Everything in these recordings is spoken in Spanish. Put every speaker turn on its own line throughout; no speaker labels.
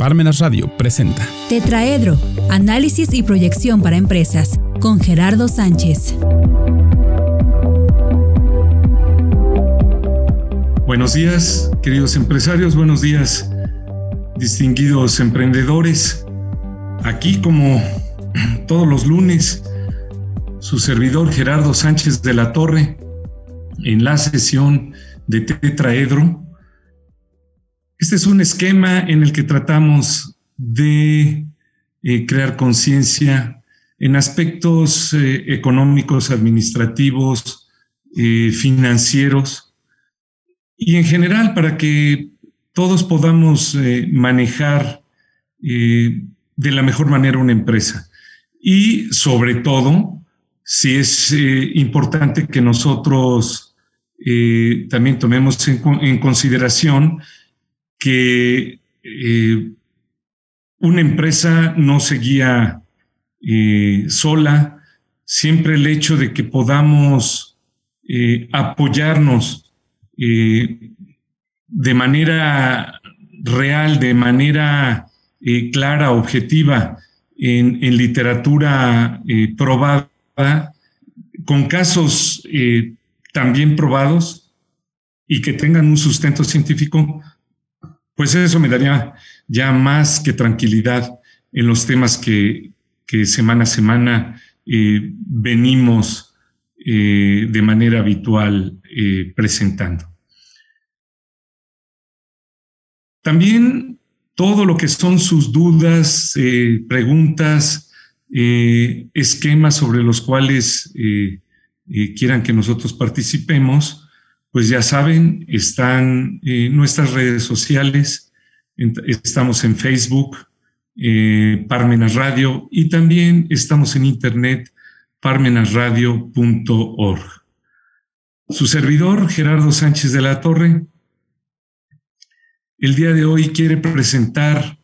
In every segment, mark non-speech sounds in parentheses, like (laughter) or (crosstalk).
Parmenas Radio presenta
Tetraedro, análisis y proyección para empresas, con Gerardo Sánchez.
Buenos días, queridos empresarios, buenos días, distinguidos emprendedores. Aquí como (clears throat) todos los lunes, su servidor Gerardo Sánchez de la Torre, en la sesión de Tetraedro, este es un esquema en el que tratamos de eh, crear conciencia en aspectos eh, económicos, administrativos, eh, financieros y en general para que todos podamos manejar de la mejor manera una empresa. Y sobre todo, si es importante que nosotros también tomemos en consideración que eh, una empresa no seguía eh, sola, siempre el hecho de que podamos eh, apoyarnos de manera real, de manera clara, objetiva, en, en literatura probada, con casos también probados y que tengan un sustento científico, pues eso me daría ya más que tranquilidad en los temas que, semana a semana eh, venimos eh, de manera habitual eh, presentando. También todo lo que son sus dudas, preguntas, esquemas sobre los cuales quieran que nosotros participemos, pues ya saben, están eh, nuestras redes sociales, estamos en Facebook, eh, Parmenas Radio, y también estamos en internet, parmenasradio.org. Su servidor, Gerardo Sánchez de la Torre, el día de hoy quiere presentar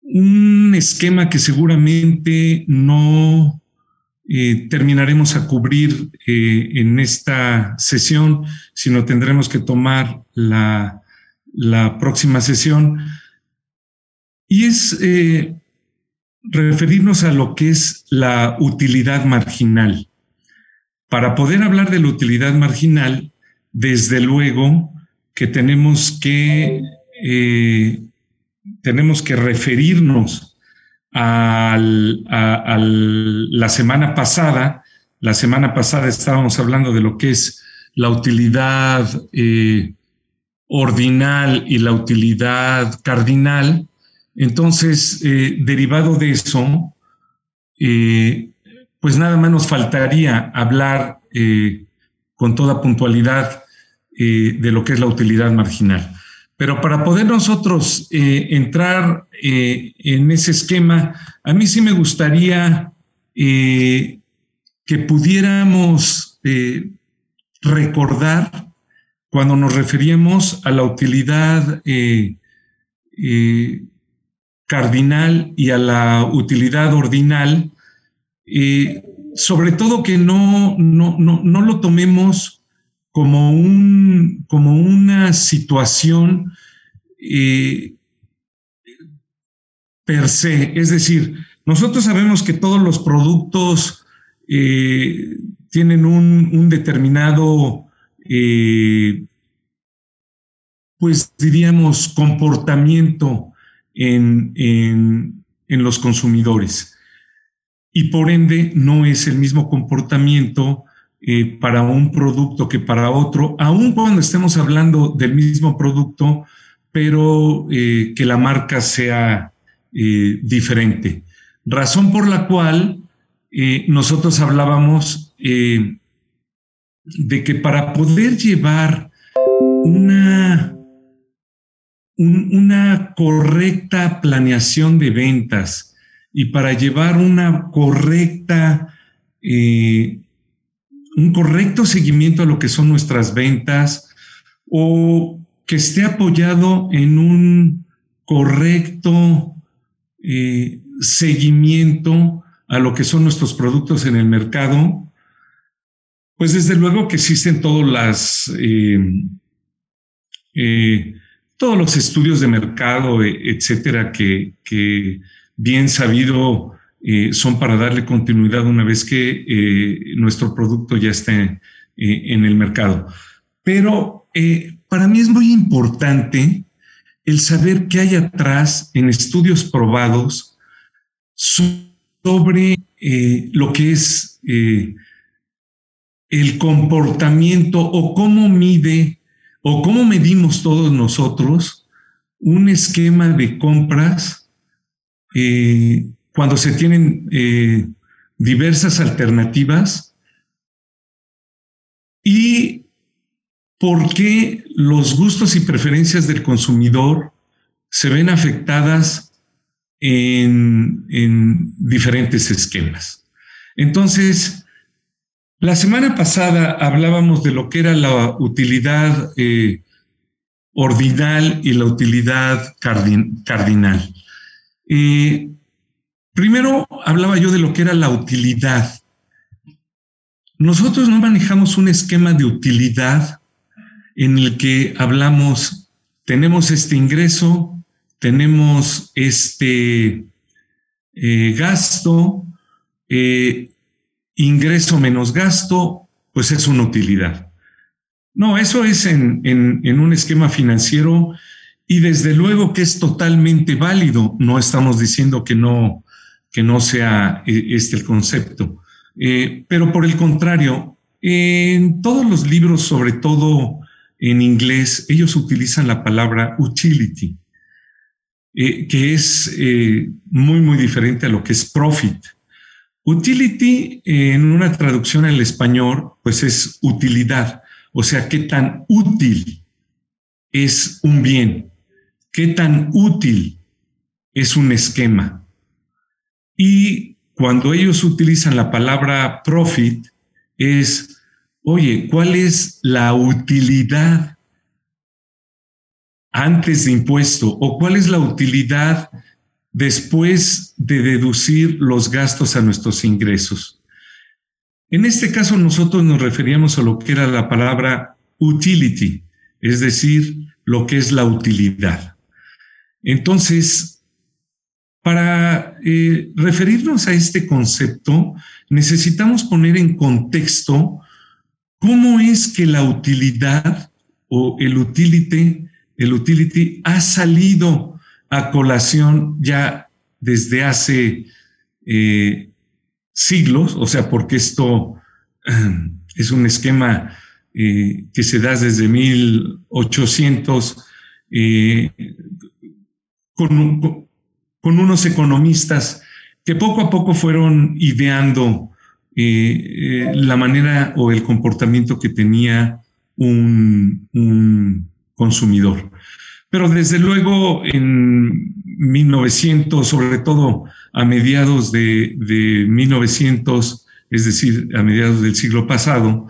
un esquema que seguramente no eh, terminaremos a cubrir eh, en esta sesión, sino tendremos que tomar la, próxima sesión. Y es eh, referirnos a lo que es la utilidad marginal. Para poder hablar de la utilidad marginal, desde luego que tenemos que, tenemos que referirnos a, la semana pasada. La semana pasada estábamos hablando de lo que es la utilidad eh, ordinal y la utilidad cardinal. Entonces, eh, derivado de eso, eh, pues nada más nos faltaría hablar con toda puntualidad de lo que es la utilidad marginal. Pero para poder nosotros eh, entrar eh, en ese esquema, a mí sí me gustaría eh, que pudiéramos recordar cuando nos referíamos a la utilidad cardinal y a la utilidad ordinal, sobre todo que no, no, no lo tomemos como, un, como una situación eh, per se. Es decir, nosotros sabemos que todos los productos eh, tienen un, determinado, eh, pues diríamos, comportamiento en, en, en los consumidores. Y por ende no es el mismo comportamiento eh, para un producto que para otro, aun cuando estemos hablando del mismo producto, pero eh, que la marca sea eh, diferente. Razón por la cual nosotros hablábamos de que para poder llevar una, una correcta planeación de ventas y para llevar una correcta un correcto seguimiento a lo que son nuestras ventas o que esté apoyado en un correcto eh, seguimiento a lo que son nuestros productos en el mercado, pues desde luego que existen eh, eh, todos los estudios de mercado, etcétera, que, bien sabido eh, son para darle continuidad una vez que eh, nuestro producto ya esté en el mercado. Pero para mí es muy importante el saber qué hay atrás en estudios probados sobre lo que es el comportamiento o cómo mide o cómo medimos todos nosotros un esquema de compras eh, cuando se tienen eh, diversas alternativas y por qué los gustos y preferencias del consumidor se ven afectadas en, en diferentes esquemas. Entonces, la semana pasada hablábamos de lo que era la utilidad eh, ordinal y la utilidad cardinal. Eh, primero hablaba yo de lo que era la utilidad. Nosotros no manejamos un esquema de utilidad en el que hablamos, tenemos este ingreso, tenemos este eh, gasto, ingreso menos gasto, pues es una utilidad. No, eso es en, un esquema financiero y desde luego que es totalmente válido. No estamos diciendo que no, que no sea eh, este el concepto. Eh, pero por el contrario, en todos los libros, sobre todo en inglés, ellos utilizan la palabra utility, eh, que es muy, muy diferente a lo que es profit. Utility en una traducción al español, pues es utilidad, o sea, qué tan útil es un bien, qué tan útil es un esquema. Y cuando ellos utilizan la palabra profit, es, oye, ¿cuál es la utilidad antes de impuesto o cuál es la utilidad después de deducir los gastos a nuestros ingresos. En este caso nosotros nos referíamos a lo que era la palabra utility, es decir, lo que es la utilidad. Entonces, para eh, referirnos a este concepto, necesitamos poner en contexto cómo es que la utilidad o el utility, el utility ha salido a colación ya desde hace eh, siglos, o sea, porque esto (clears throat) es un esquema eh, que se da desde 1800 eh, con, unos economistas que poco a poco fueron ideando la manera o el comportamiento que tenía un, un consumidor. Pero desde luego en 1900, sobre todo a mediados de, 1900, es decir, a mediados del siglo pasado,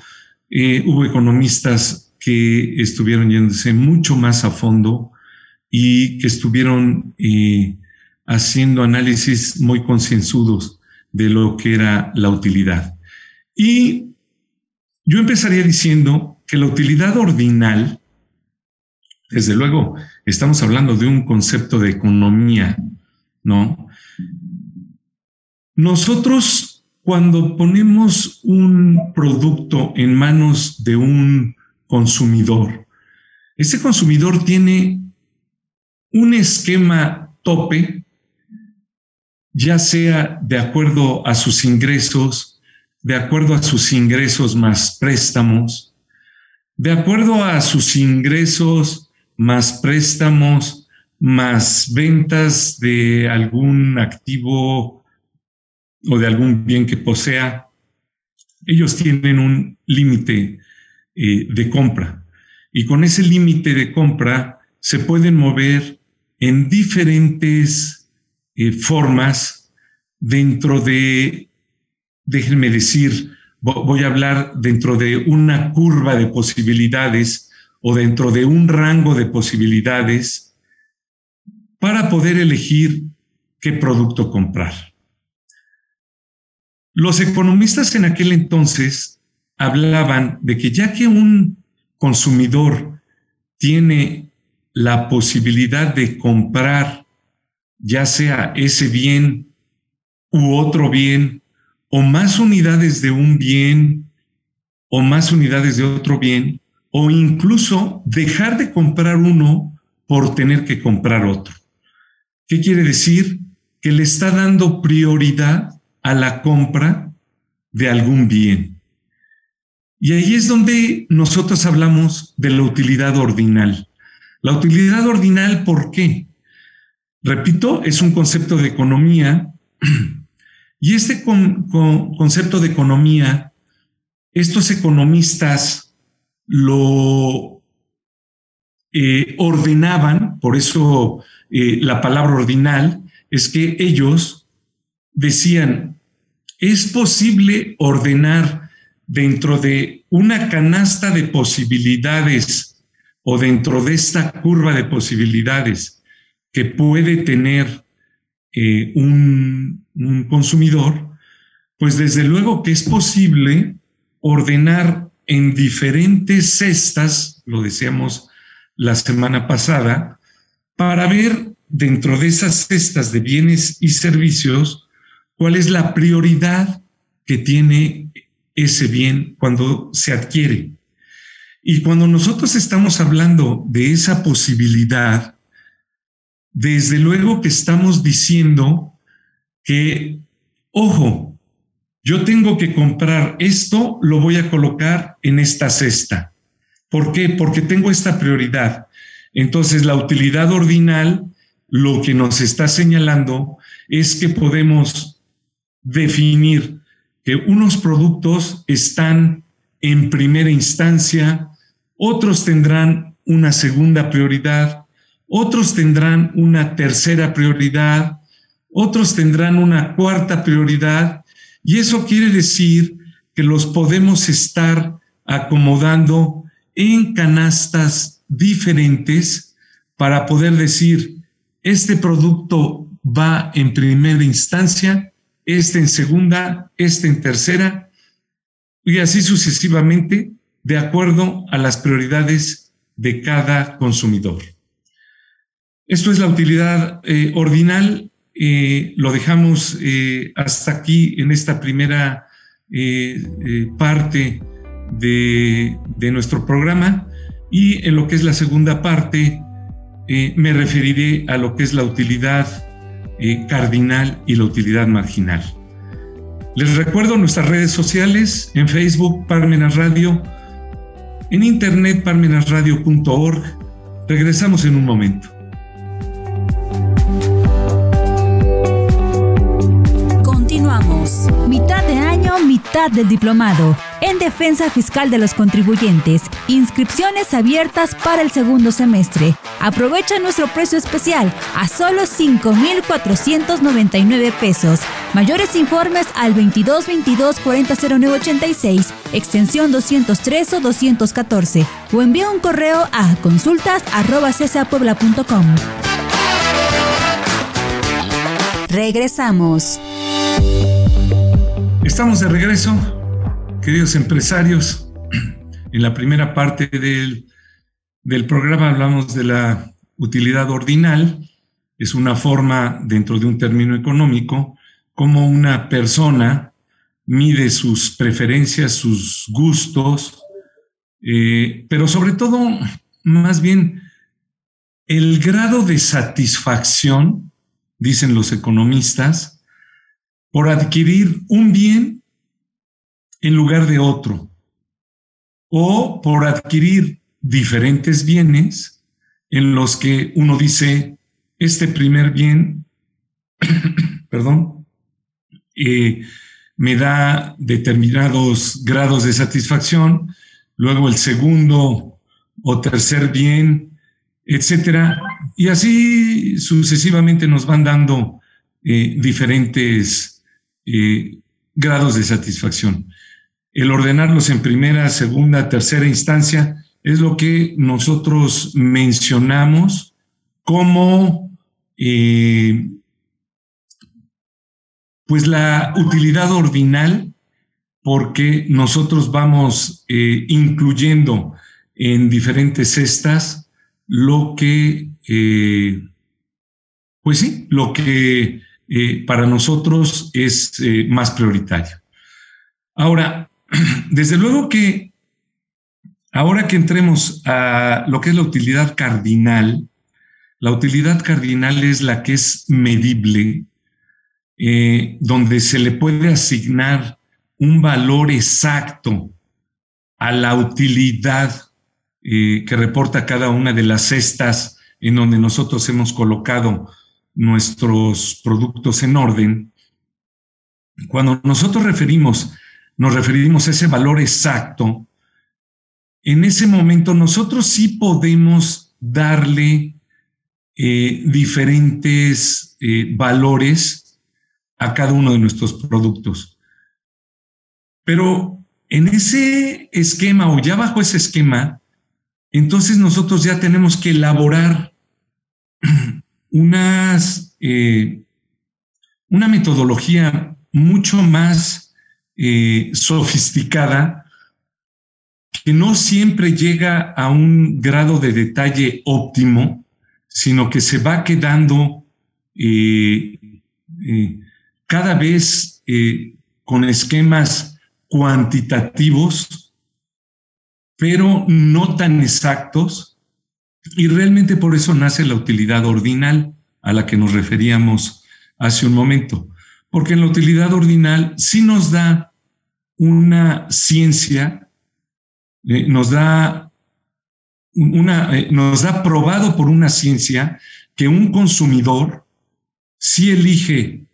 eh, hubo economistas que estuvieron yéndose mucho más a fondo y que estuvieron eh, haciendo análisis muy concienzudos de lo que era la utilidad. Y yo empezaría diciendo que la utilidad ordinal, desde luego, estamos hablando de un concepto de economía, ¿no? Nosotros cuando ponemos un producto en manos de un consumidor, ese consumidor tiene un esquema tope, ya sea de acuerdo a sus ingresos, de acuerdo a sus ingresos más préstamos, de acuerdo a sus ingresos más préstamos, más ventas de algún activo o de algún bien que posea, ellos tienen un límite eh, de compra. Y con ese límite de compra se pueden mover en diferentes eh, formas dentro de, déjenme decir, voy a hablar dentro de una curva de posibilidades o dentro de un rango de posibilidades para poder elegir qué producto comprar. Los economistas en aquel entonces hablaban de que ya que un consumidor tiene la posibilidad de comprar ya sea ese bien u otro bien, o más unidades de un bien, o más unidades de otro bien, o incluso dejar de comprar uno por tener que comprar otro. ¿Qué quiere decir? Que le está dando prioridad a la compra de algún bien. Y ahí es donde nosotros hablamos de la utilidad ordinal. La utilidad ordinal, ¿por qué? Repito, es un concepto de economía. (clears throat) Y este concepto de economía, estos economistas lo eh, ordenaban, por eso eh, la palabra ordinal, es que ellos decían, es posible ordenar dentro de una canasta de posibilidades o dentro de esta curva de posibilidades que puede tener eh, un, un consumidor, pues desde luego que es posible ordenar en diferentes cestas, lo decíamos la semana pasada, para ver dentro de esas cestas de bienes y servicios cuál es la prioridad que tiene ese bien cuando se adquiere. Y cuando nosotros estamos hablando de esa posibilidad, desde luego que estamos diciendo que, ojo, yo tengo que comprar esto, lo voy a colocar en esta cesta. ¿Por qué? Porque tengo esta prioridad. Entonces, la utilidad ordinal lo que nos está señalando es que podemos definir que unos productos están en primera instancia, otros tendrán una segunda prioridad, otros tendrán una tercera prioridad, otros tendrán una cuarta prioridad, y eso quiere decir que los podemos estar acomodando en canastas diferentes para poder decir, este producto va en primera instancia, este en segunda, este en tercera, y así sucesivamente, de acuerdo a las prioridades de cada consumidor. Esto es la utilidad eh, ordinal. Eh, lo dejamos eh, hasta aquí en esta primera parte de, de, nuestro programa y en lo que es la segunda parte me referiré a lo que es la utilidad cardinal y la utilidad marginal. Les recuerdo nuestras redes sociales en Facebook Parmenas Radio, en internet parmenasradio.org. Regresamos en un momento.
Del diplomado en defensa fiscal de los contribuyentes. Inscripciones abiertas para el segundo semestre. Aprovecha nuestro precio especial a solo 5,499 pesos. Mayores informes al 22 22 40 86, extensión 203 o 214 o envía un correo a consultas arroba Regresamos.
Estamos de regreso Queridos empresarios, en la primera parte del, programa hablamos de la utilidad ordinal. Es una forma, dentro de un término económico, como una persona mide sus preferencias, sus gustos, eh, pero sobre todo, más bien, el grado de satisfacción, dicen los economistas, por adquirir un bien en lugar de otro, o por adquirir diferentes bienes en los que uno dice, este primer bien, (clears throat) perdón, eh, me da determinados grados de satisfacción, luego el segundo o tercer bien, etcétera, y así sucesivamente nos van dando eh, diferentes eh, grados de satisfacción. El ordenarlos en primera, segunda, tercera instancia, es lo que nosotros mencionamos como eh, pues la utilidad ordinal, porque nosotros vamos eh, incluyendo en diferentes cestas lo que, pues sí, lo que eh, para nosotros es eh, más prioritario. Ahora, (clears throat) desde luego que ahora que entremos a lo que es la utilidad cardinal, la utilidad cardinal es la que es medible, donde se le puede asignar un valor exacto a la utilidad eh, que reporta cada una de las cestas en donde nosotros hemos colocado nuestros productos en orden, cuando nosotros referimos, nos referimos a ese valor exacto, en ese momento nosotros sí podemos darle eh, diferentes eh, valores a cada uno de nuestros productos. Pero en ese esquema o ya bajo ese esquema, entonces nosotros ya tenemos que elaborar (clears throat) unas, eh, una metodología mucho más eh, sofisticada que no siempre llega a un grado de detalle óptimo, sino que se va quedando eh, cada vez con esquemas cuantitativos pero no tan exactos, y realmente por eso nace la utilidad ordinal a la que nos referíamos hace un momento, porque en la utilidad ordinal sí nos da una ciencia, eh, nos da una, eh, nos da probado por una ciencia que un consumidor sí elige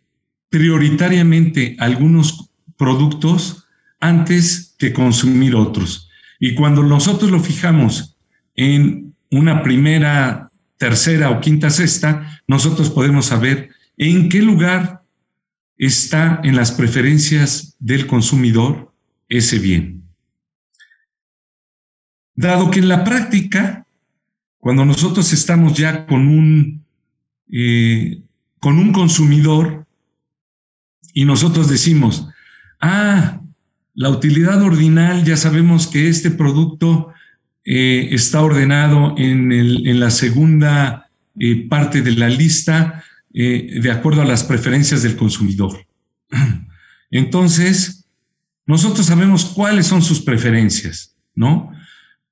prioritariamente algunos productos antes que consumir otros. Y cuando nosotros lo fijamos en una primera, tercera o quinta cesta, nosotros podemos saber en qué lugar está en las preferencias del consumidor ese bien. Dado que en la práctica, cuando nosotros estamos ya con un, eh, con un consumidor y nosotros decimos, ah, la utilidad ordinal, ya sabemos que este producto eh, está ordenado en, la segunda eh, parte de la lista eh, de acuerdo a las preferencias del consumidor. (clears throat) Entonces, nosotros sabemos cuáles son sus preferencias, ¿no?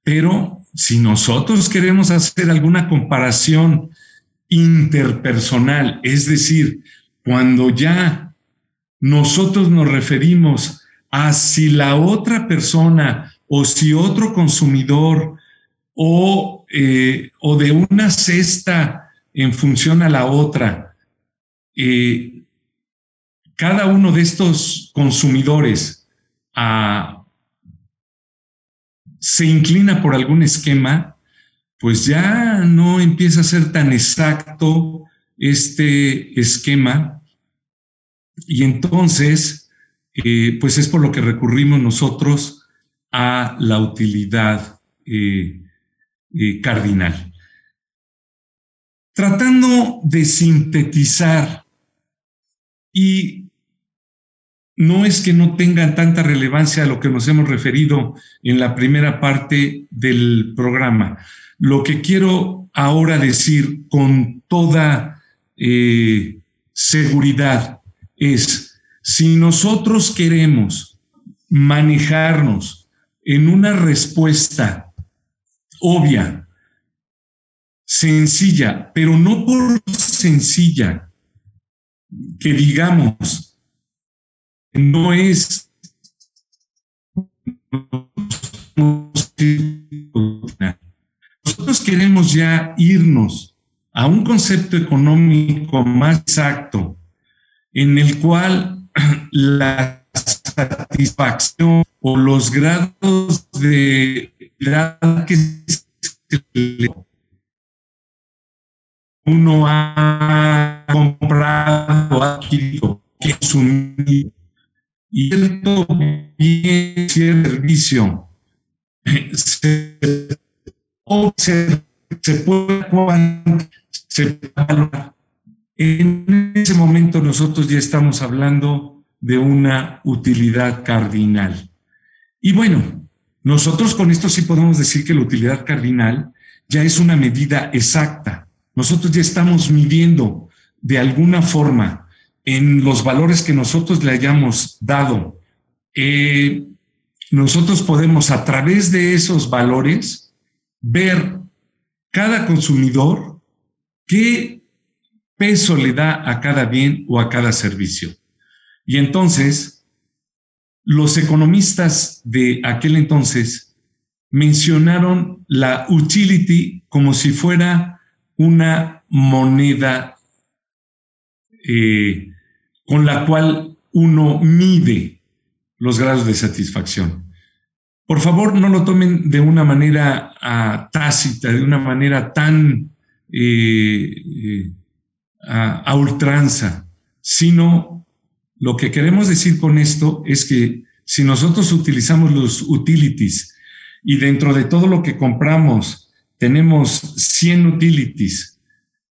Pero si nosotros queremos hacer alguna comparación interpersonal, es decir, cuando ya nosotros nos referimos a si la otra persona o si otro consumidor o, eh, o de una cesta en función a la otra, eh, cada uno de estos consumidores ah, se inclina por algún esquema, pues ya no empieza a ser tan exacto este esquema. Y entonces eh, pues es por lo que recurrimos nosotros a la utilidad eh, eh, cardinal. Tratando de sintetizar, y no es que no tengan tanta relevancia a lo que nos hemos referido en la primera parte del programa. Lo que quiero ahora decir con toda seguridad es si nosotros queremos manejarnos en una respuesta obvia, sencilla, pero no por sencilla, que digamos, no es nosotros queremos ya irnos a un concepto económico más exacto, en el cual (clears throat) la satisfacción o los grados de que uno ha comprado, adquirido, consumido, y bien, servicio, se, se, se puede se en ese momento nosotros ya estamos hablando de una utilidad cardinal. Y bueno, nosotros con esto sí podemos decir que la utilidad cardinal ya es una medida exacta. Nosotros ya estamos midiendo de alguna forma en los valores que nosotros le hayamos dado. Eh, nosotros podemos a través de esos valores ver cada consumidor qué peso le da a cada bien o a cada servicio. Y entonces, los economistas de aquel entonces mencionaron la utility como si fuera una moneda eh, con la cual uno mide los grados de satisfacción. Por favor, no lo tomen de una manera ah, tácita, de una manera tan eh, eh, a ultranza, sino lo que queremos decir con esto es que si nosotros utilizamos los utilities y dentro de todo lo que compramos tenemos 100 utilities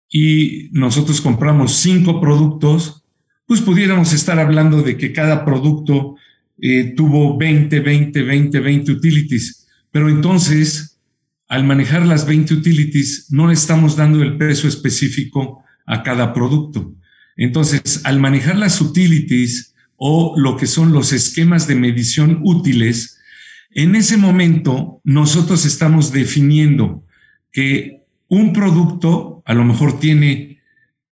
y nosotros compramos 5 productos, pues pudiéramos estar hablando de que cada producto eh, tuvo 20, 20, 20, 20 utilities, pero entonces al manejar las 20 utilities no estamos dando el peso específico a cada producto. Entonces, al manejar las utilities o lo que son los esquemas de medición útiles, en ese momento, nosotros estamos definiendo que un producto a lo mejor tiene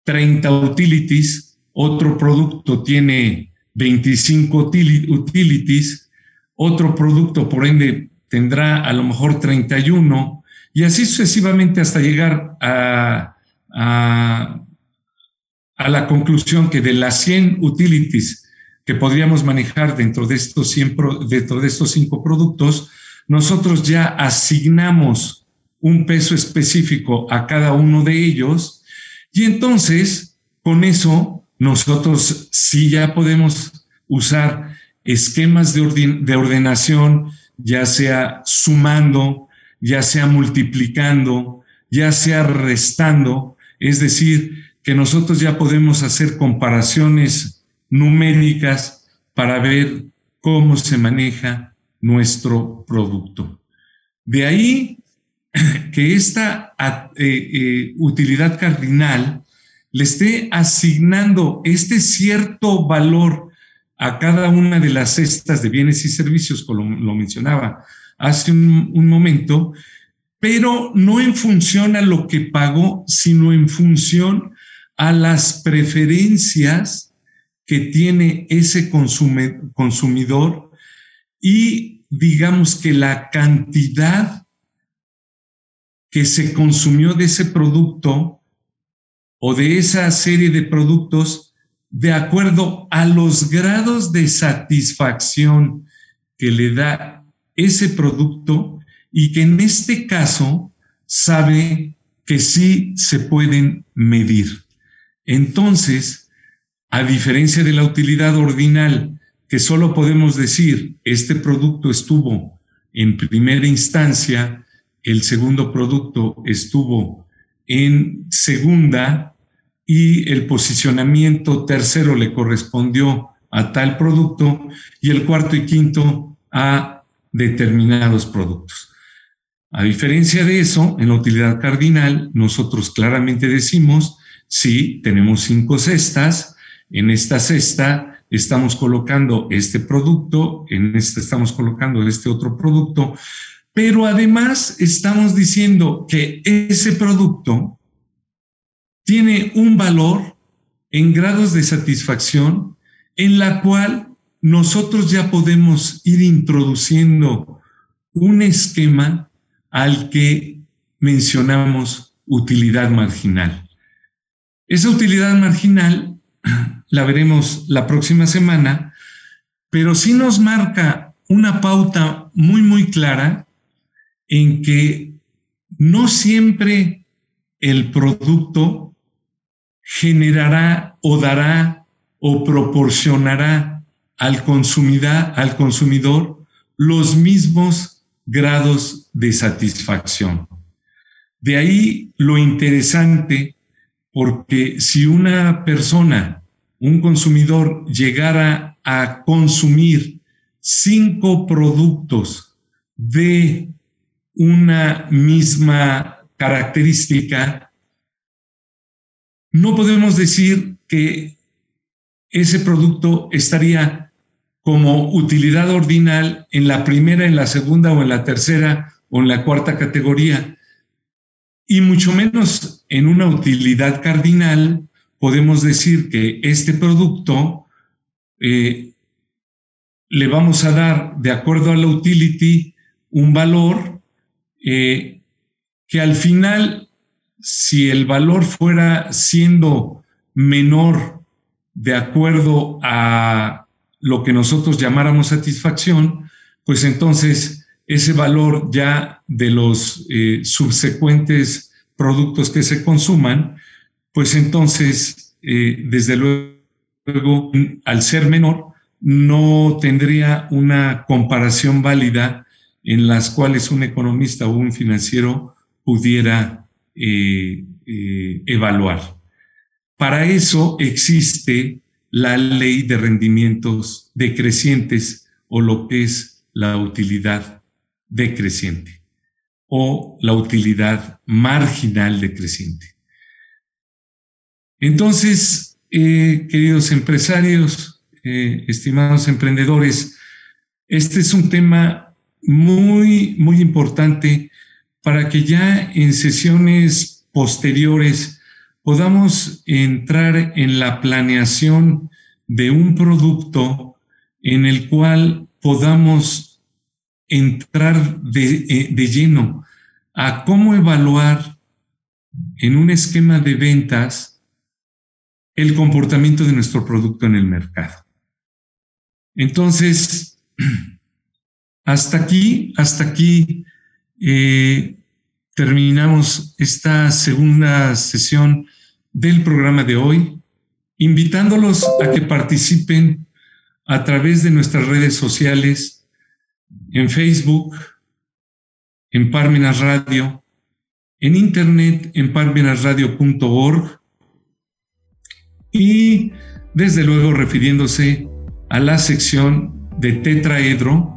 30 utilities, otro producto tiene 25 utilities, otro producto por ende tendrá a lo mejor 31 y así sucesivamente hasta llegar a, a, a la conclusión que de las 100 utilities que podríamos manejar dentro de estos, dentro de estos cinco productos, nosotros ya asignamos un peso específico a cada uno de ellos y entonces con eso nosotros sí ya podemos usar esquemas de, de ordenación, ya sea sumando, ya sea multiplicando, ya sea restando, es decir, que nosotros ya podemos hacer comparaciones numéricas para ver cómo se maneja nuestro producto. De ahí (clears throat) que esta eh, eh, utilidad cardinal le esté asignando este cierto valor a cada una de las cestas de bienes y servicios, como lo, mencionaba hace un, un momento, pero no en función a lo que pagó, sino en función a las preferencias que tiene ese consumidor y digamos que la cantidad que se consumió de ese producto o de esa serie de productos de acuerdo a los grados de satisfacción que le da ese producto y que en este caso sabe que sí se pueden medir. Entonces, a diferencia de la utilidad ordinal, que solo podemos decir, este producto estuvo en primera instancia, el segundo producto estuvo en segunda y el posicionamiento tercero le correspondió a tal producto y el cuarto y quinto a determinados productos. A diferencia de eso, en la utilidad cardinal, nosotros claramente decimos, sí, tenemos cinco cestas, en esta cesta estamos colocando este producto, en esta estamos colocando este otro producto, pero además estamos diciendo que ese producto tiene un valor en grados de satisfacción en la cual nosotros ya podemos ir introduciendo un esquema al que mencionamos utilidad marginal. Esa utilidad marginal (clears throat) la veremos la próxima semana, pero sí nos marca una pauta muy, muy clara en que no siempre el producto generará o dará o proporcionará al al consumidor los mismos grados de satisfacción. De ahí lo interesante porque si una persona, un consumidor, llegara a consumir cinco productos de una misma característica, no podemos decir que ese producto estaría como utilidad ordinal en la primera, en la segunda o en la tercera o en la cuarta categoría. Y mucho menos en una utilidad cardinal podemos decir que este producto eh, le vamos a dar, de acuerdo a la utility, un valor eh, que al final, si el valor fuera siendo menor de acuerdo a lo que nosotros llamáramos satisfacción, pues entonces ese valor ya de los eh, subsecuentes productos que se consuman, pues entonces, eh, desde luego, al ser menor, no tendría una comparación válida en las cuales un economista o un financiero pudiera eh, evaluar. Para eso existe la ley de rendimientos decrecientes o lo que es la utilidad decreciente o la utilidad marginal decreciente. Entonces, eh, queridos empresarios, eh, estimados emprendedores, este es un tema muy, muy importante para que ya en sesiones posteriores podamos entrar en la planeación de un producto en el cual podamos entrar eh, de, lleno a cómo evaluar en un esquema de ventas el comportamiento de nuestro producto en el mercado. Entonces, (clears throat) hasta aquí, hasta aquí eh, terminamos esta segunda sesión del programa de hoy, invitándolos a que participen a través de nuestras redes sociales en Facebook, en Parmenas Radio, en internet en parmenasradio.org y desde luego refiriéndose a la sección de tetraedro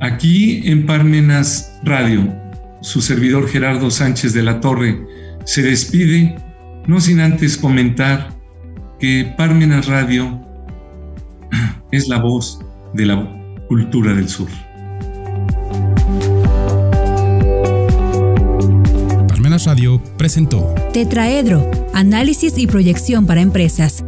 aquí en Parmenas Radio. Su servidor Gerardo Sánchez de la Torre se despide, no sin antes comentar que Parmenas Radio (clears throat) es la voz de la Cultura del Sur.
Parmenas Radio presentó
Tetraedro, análisis y proyección para empresas